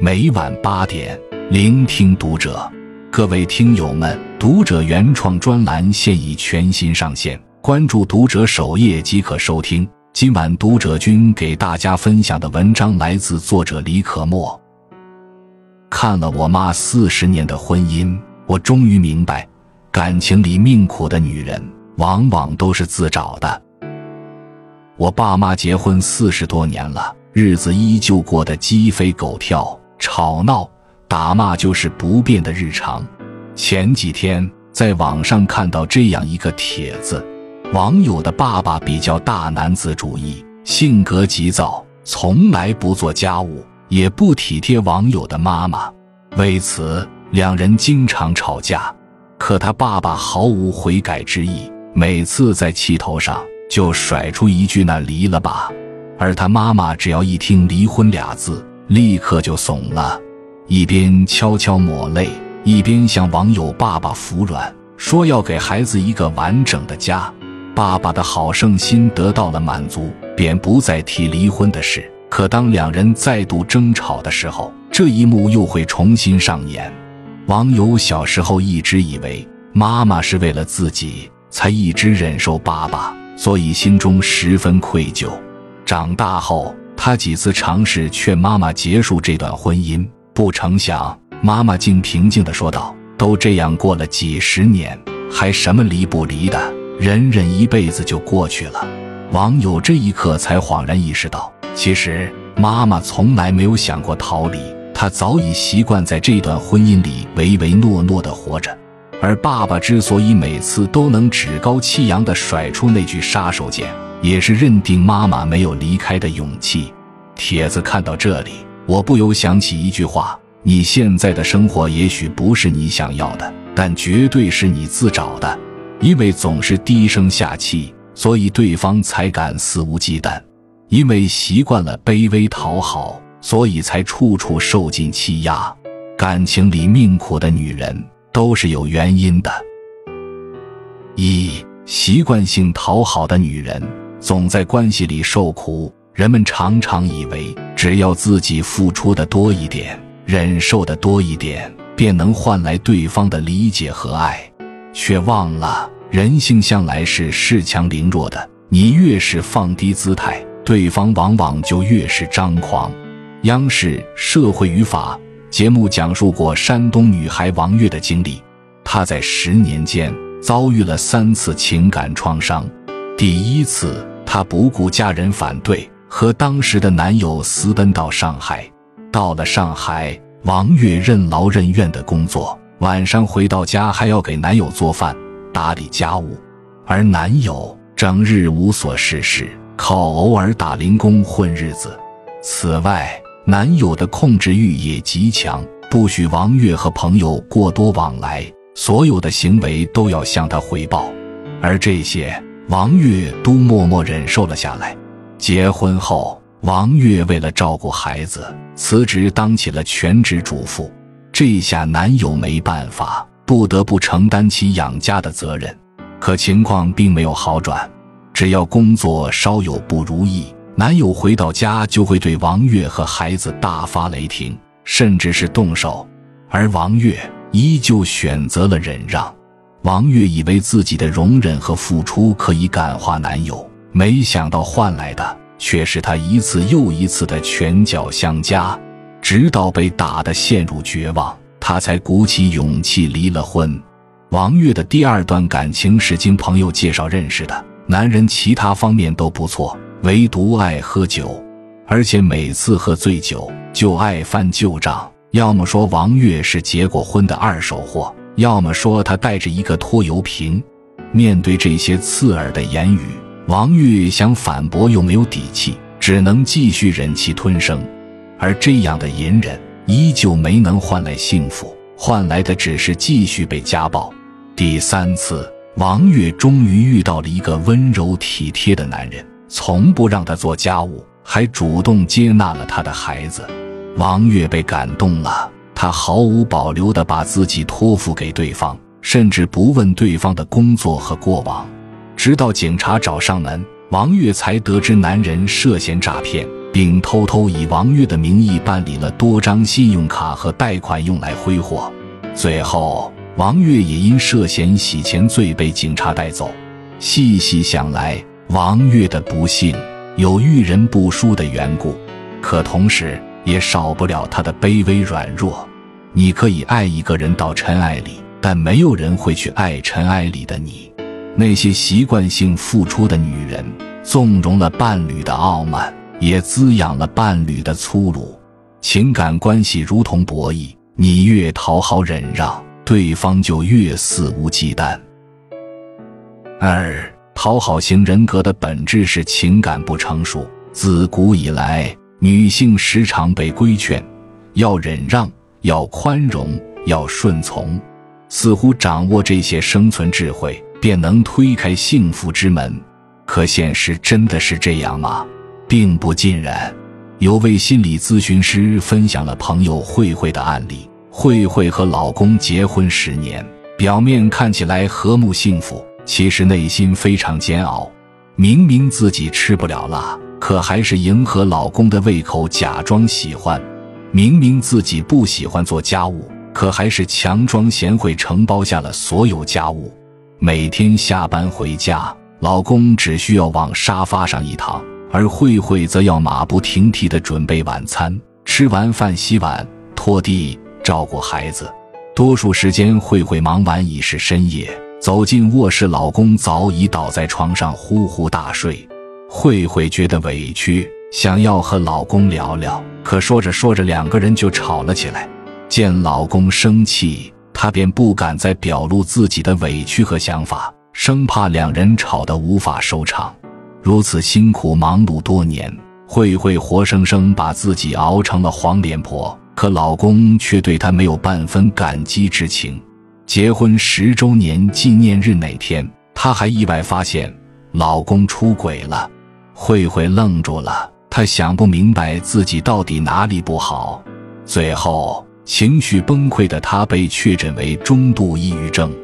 每晚八点，聆听读者。各位听友们，读者原创专栏现已全新上线，关注读者首页即可收听。今晚读者君给大家分享的文章来自作者李可墨。看了我妈四十年的婚姻，我终于明白，感情里命苦的女人，往往都是自找的。我爸妈结婚四十多年了，日子依旧过得鸡飞狗跳。吵闹、打骂就是不变的日常。前几天在网上看到这样一个帖子，网友的爸爸比较大男子主义，性格急躁，从来不做家务，也不体贴网友的妈妈，为此两人经常吵架。可他爸爸毫无悔改之意，每次在气头上就甩出一句“那离了吧”，而他妈妈只要一听“离婚”俩字。立刻就怂了，一边悄悄抹泪，一边向网友爸爸服软，说要给孩子一个完整的家。爸爸的好胜心得到了满足，便不再提离婚的事。可当两人再度争吵的时候，这一幕又会重新上演。网友小时候一直以为妈妈是为了自己才一直忍受爸爸，所以心中十分愧疚。长大后。他几次尝试劝妈妈结束这段婚姻，不成想妈妈竟平静地说道：“都这样过了几十年，还什么离不离的，忍忍一辈子就过去了。”网友这一刻才恍然意识到，其实妈妈从来没有想过逃离，她早已习惯在这段婚姻里唯唯诺诺地活着。而爸爸之所以每次都能趾高气扬地甩出那句杀手锏，也是认定妈妈没有离开的勇气。帖子看到这里，我不由想起一句话：你现在的生活也许不是你想要的，但绝对是你自找的。因为总是低声下气，所以对方才敢肆无忌惮；因为习惯了卑微讨好，所以才处处受尽欺压。感情里命苦的女人都是有原因的。一习惯性讨好的女人。总在关系里受苦，人们常常以为只要自己付出的多一点，忍受的多一点，便能换来对方的理解和爱，却忘了人性向来是恃强凌弱的。你越是放低姿态，对方往往就越是张狂。央视《社会与法》节目讲述过山东女孩王月的经历，她在十年间遭遇了三次情感创伤。第一次，她不顾家人反对，和当时的男友私奔到上海。到了上海，王月任劳任怨的工作，晚上回到家还要给男友做饭、打理家务，而男友整日无所事事，靠偶尔打零工混日子。此外，男友的控制欲也极强，不许王月和朋友过多往来，所有的行为都要向他汇报，而这些。王月都默默忍受了下来。结婚后，王月为了照顾孩子，辞职当起了全职主妇。这下男友没办法，不得不承担起养家的责任。可情况并没有好转，只要工作稍有不如意，男友回到家就会对王月和孩子大发雷霆，甚至是动手。而王月依旧选择了忍让。王月以为自己的容忍和付出可以感化男友，没想到换来的却是他一次又一次的拳脚相加，直到被打得陷入绝望，他才鼓起勇气离了婚。王月的第二段感情是经朋友介绍认识的，男人其他方面都不错，唯独爱喝酒，而且每次喝醉酒就爱翻旧账，要么说王月是结过婚的二手货。要么说他带着一个拖油瓶，面对这些刺耳的言语，王玉想反驳又没有底气，只能继续忍气吞声。而这样的隐忍依旧没能换来幸福，换来的只是继续被家暴。第三次，王月终于遇到了一个温柔体贴的男人，从不让他做家务，还主动接纳了他的孩子。王月被感动了。他毫无保留地把自己托付给对方，甚至不问对方的工作和过往。直到警察找上门，王月才得知男人涉嫌诈骗，并并偷偷以王月的名义办理了多张信用卡和贷款，用来挥霍。最后，王月也因涉嫌洗钱罪被警察带走。细细想来，王月的不幸有遇人不淑的缘故，可同时也少不了他的卑微软弱。你可以爱一个人到尘埃里，但没有人会去爱尘埃里的你。那些习惯性付出的女人，纵容了伴侣的傲慢，也滋养了伴侣的粗鲁。情感关系如同博弈，你越讨好忍让，对方就越肆无忌惮。二，讨好型人格的本质是情感不成熟。自古以来，女性时常被规劝要忍让。要宽容，要顺从，似乎掌握这些生存智慧，便能推开幸福之门。可现实真的是这样吗？并不尽然。有位心理咨询师分享了朋友慧慧的案例：慧慧和老公结婚十年，表面看起来和睦幸福，其实内心非常煎熬。明明自己吃不了辣，可还是迎合老公的胃口，假装喜欢。明明自己不喜欢做家务，可还是强装贤惠，承包下了所有家务。每天下班回家，老公只需要往沙发上一躺，而慧慧则要马不停蹄地准备晚餐。吃完饭，洗碗、拖地、照顾孩子。多数时间，慧慧忙完已是深夜，走进卧室，老公早已倒在床上呼呼大睡。慧慧觉得委屈。想要和老公聊聊，可说着说着，两个人就吵了起来。见老公生气，她便不敢再表露自己的委屈和想法，生怕两人吵得无法收场。如此辛苦忙碌多年，慧慧活生生把自己熬成了黄脸婆，可老公却对她没有半分感激之情。结婚十周年纪念日那天，她还意外发现老公出轨了。慧慧愣住了。她想不明白自己到底哪里不好，最后情绪崩溃的她被确诊为中度抑郁症。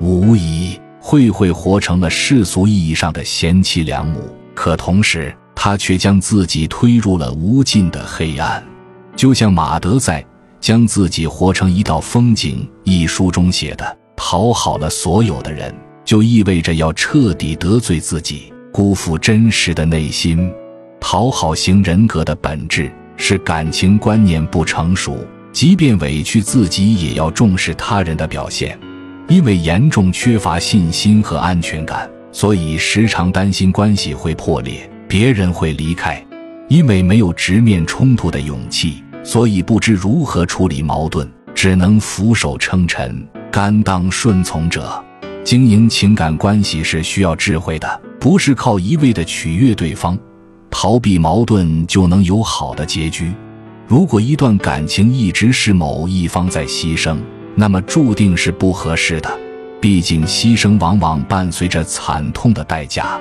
无疑，慧慧活成了世俗意义上的贤妻良母，可同时，她却将自己推入了无尽的黑暗。就像马德在《将自己活成一道风景》一书中写的：“讨好了所有的人，就意味着要彻底得罪自己，辜负真实的内心。”讨好型人格的本质是感情观念不成熟，即便委屈自己，也要重视他人的表现。因为严重缺乏信心和安全感，所以时常担心关系会破裂，别人会离开。因为没有直面冲突的勇气，所以不知如何处理矛盾，只能俯首称臣，甘当顺从者。经营情感关系是需要智慧的，不是靠一味的取悦对方。逃避矛盾就能有好的结局。如果一段感情一直是某一方在牺牲，那么注定是不合适的。毕竟牺牲往往伴随着惨痛的代价。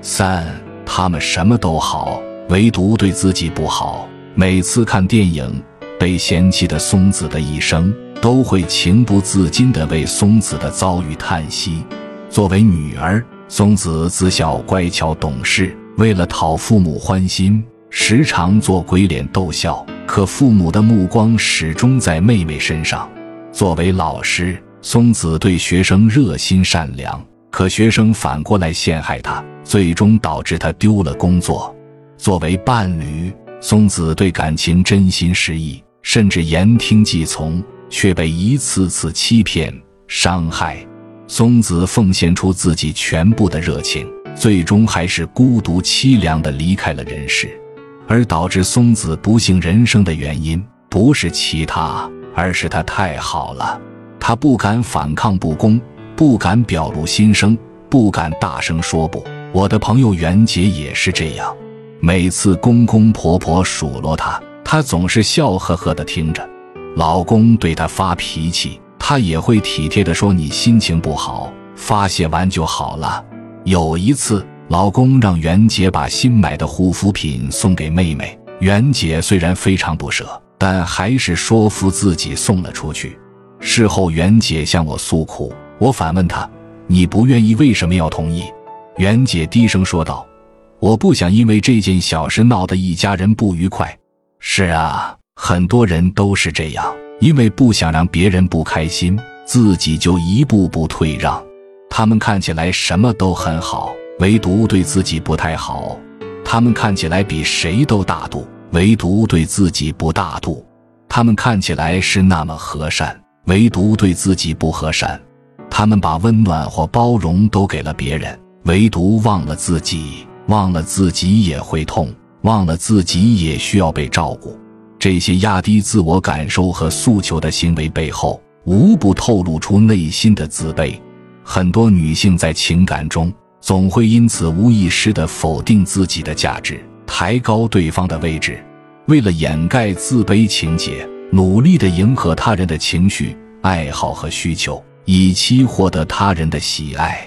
三，他们什么都好，唯独对自己不好。每次看电影《被嫌弃的松子的一生》，都会情不自禁地为松子的遭遇叹息。作为女儿，松子自小乖巧懂事。为了讨父母欢心，时常做鬼脸逗笑，可父母的目光始终在妹妹身上。作为老师，松子对学生热心善良，可学生反过来陷害他，最终导致他丢了工作。作为伴侣，松子对感情真心实意，甚至言听计从，却被一次次欺骗伤害。松子奉献出自己全部的热情。最终还是孤独凄凉的离开了人世，而导致松子不幸人生的原因不是其他，而是他太好了。他不敢反抗不公，不敢表露心声，不敢大声说不。我的朋友袁杰也是这样，每次公公婆婆数落他，他总是笑呵呵的听着；老公对他发脾气，他也会体贴的说：“你心情不好，发泄完就好了。”有一次，老公让袁姐把新买的护肤品送给妹妹。袁姐虽然非常不舍，但还是说服自己送了出去。事后，袁姐向我诉苦，我反问她：“你不愿意，为什么要同意？”袁姐低声说道：“我不想因为这件小事闹得一家人不愉快。是啊，很多人都是这样，因为不想让别人不开心，自己就一步步退让。他们看起来什么都很好，唯独对自己不太好。他们看起来比谁都大度，唯独对自己不大度。他们看起来是那么和善，唯独对自己不和善。他们把温暖或包容都给了别人，唯独忘了自己，忘了自己也会痛，忘了自己也需要被照顾。这些压低自我感受和诉求的行为背后，无不透露出内心的自卑。很多女性在情感中总会因此无意识地否定自己的价值，抬高对方的位置，为了掩盖自卑情节，努力地迎合他人的情绪、爱好和需求，以期获得他人的喜爱。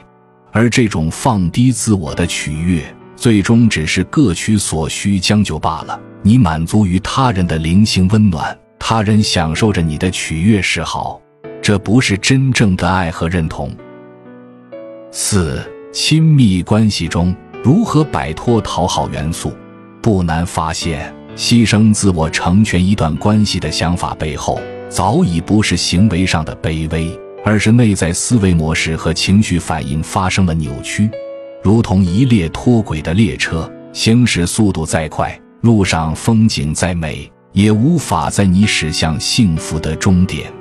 而这种放低自我的取悦，最终只是各取所需将就罢了。你满足于他人的灵性温暖，他人享受着你的取悦示好，这不是真正的爱和认同。四、亲密关系中如何摆脱讨好元素？不难发现，牺牲自我成全一段关系的想法背后，早已不是行为上的卑微，而是内在思维模式和情绪反应发生了扭曲。如同一列脱轨的列车，行驶速度再快，路上风景再美，也无法在你驶向幸福的终点。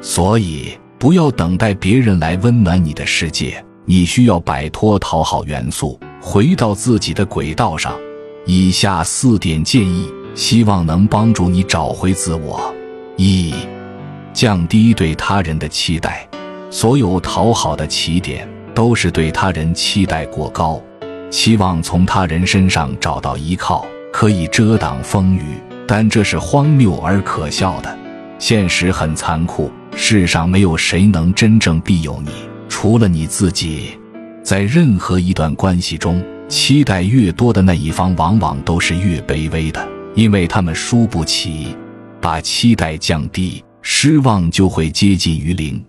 所以，不要等待别人来温暖你的世界。你需要摆脱讨好元素，回到自己的轨道上。以下四点建议，希望能帮助你找回自我：一、降低对他人的期待。所有讨好的起点都是对他人期待过高，期望从他人身上找到依靠，可以遮挡风雨。但这是荒谬而可笑的。现实很残酷，世上没有谁能真正庇佑你。除了你自己，在任何一段关系中，期待越多的那一方，往往都是越卑微的，因为他们输不起。把期待降低，失望就会接近于零。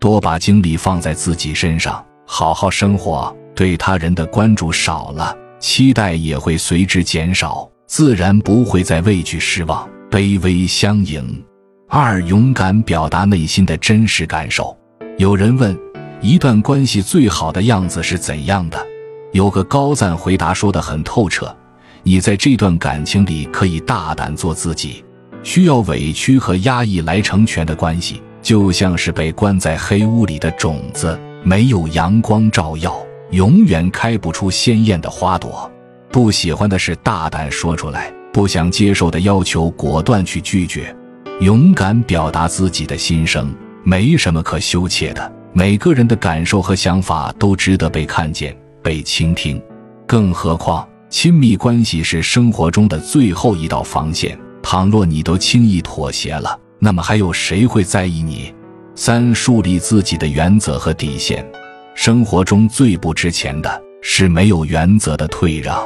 多把精力放在自己身上，好好生活，对他人的关注少了，期待也会随之减少，自然不会再畏惧失望，卑微相迎。二，勇敢表达内心的真实感受。有人问。一段关系最好的样子是怎样的？有个高赞回答说的很透彻：你在这段感情里可以大胆做自己。需要委屈和压抑来成全的关系，就像是被关在黑屋里的种子，没有阳光照耀，永远开不出鲜艳的花朵。不喜欢的事大胆说出来，不想接受的要求果断去拒绝，勇敢表达自己的心声，没什么可羞怯的。每个人的感受和想法都值得被看见、被倾听，更何况亲密关系是生活中的最后一道防线。倘若你都轻易妥协了，那么还有谁会在意你？三、树立自己的原则和底线。生活中最不值钱的是没有原则的退让，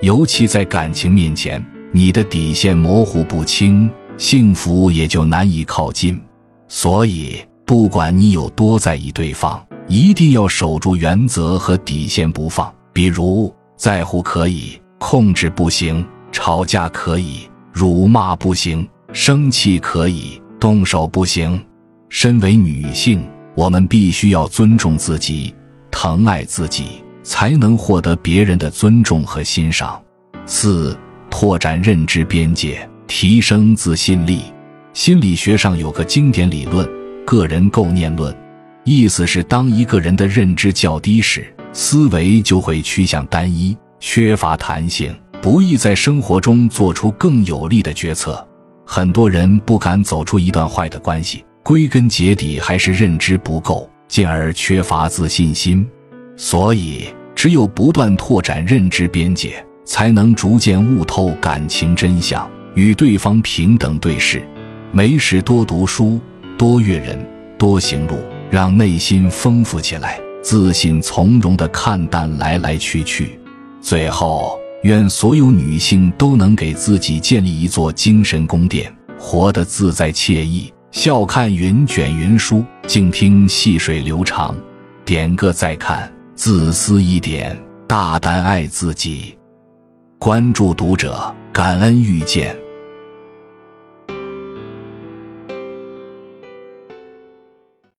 尤其在感情面前，你的底线模糊不清，幸福也就难以靠近。所以。不管你有多在意对方，一定要守住原则和底线不放。比如，在乎可以，控制不行；吵架可以，辱骂不行；生气可以，动手不行。身为女性，我们必须要尊重自己，疼爱自己，才能获得别人的尊重和欣赏。四、拓展认知边界，提升自信力。心理学上有个经典理论。个人构念论，意思是当一个人的认知较低时，思维就会趋向单一，缺乏弹性，不易在生活中做出更有力的决策。很多人不敢走出一段坏的关系，归根结底还是认知不够，进而缺乏自信心。所以，只有不断拓展认知边界，才能逐渐悟透感情真相，与对方平等对视。没事多读书。多阅人，多行路，让内心丰富起来，自信从容地看淡来来去去。最后，愿所有女性都能给自己建立一座精神宫殿，活得自在惬意，笑看云卷云舒，静听细水流长。点个再看，自私一点，大胆爱自己。关注读者，感恩遇见。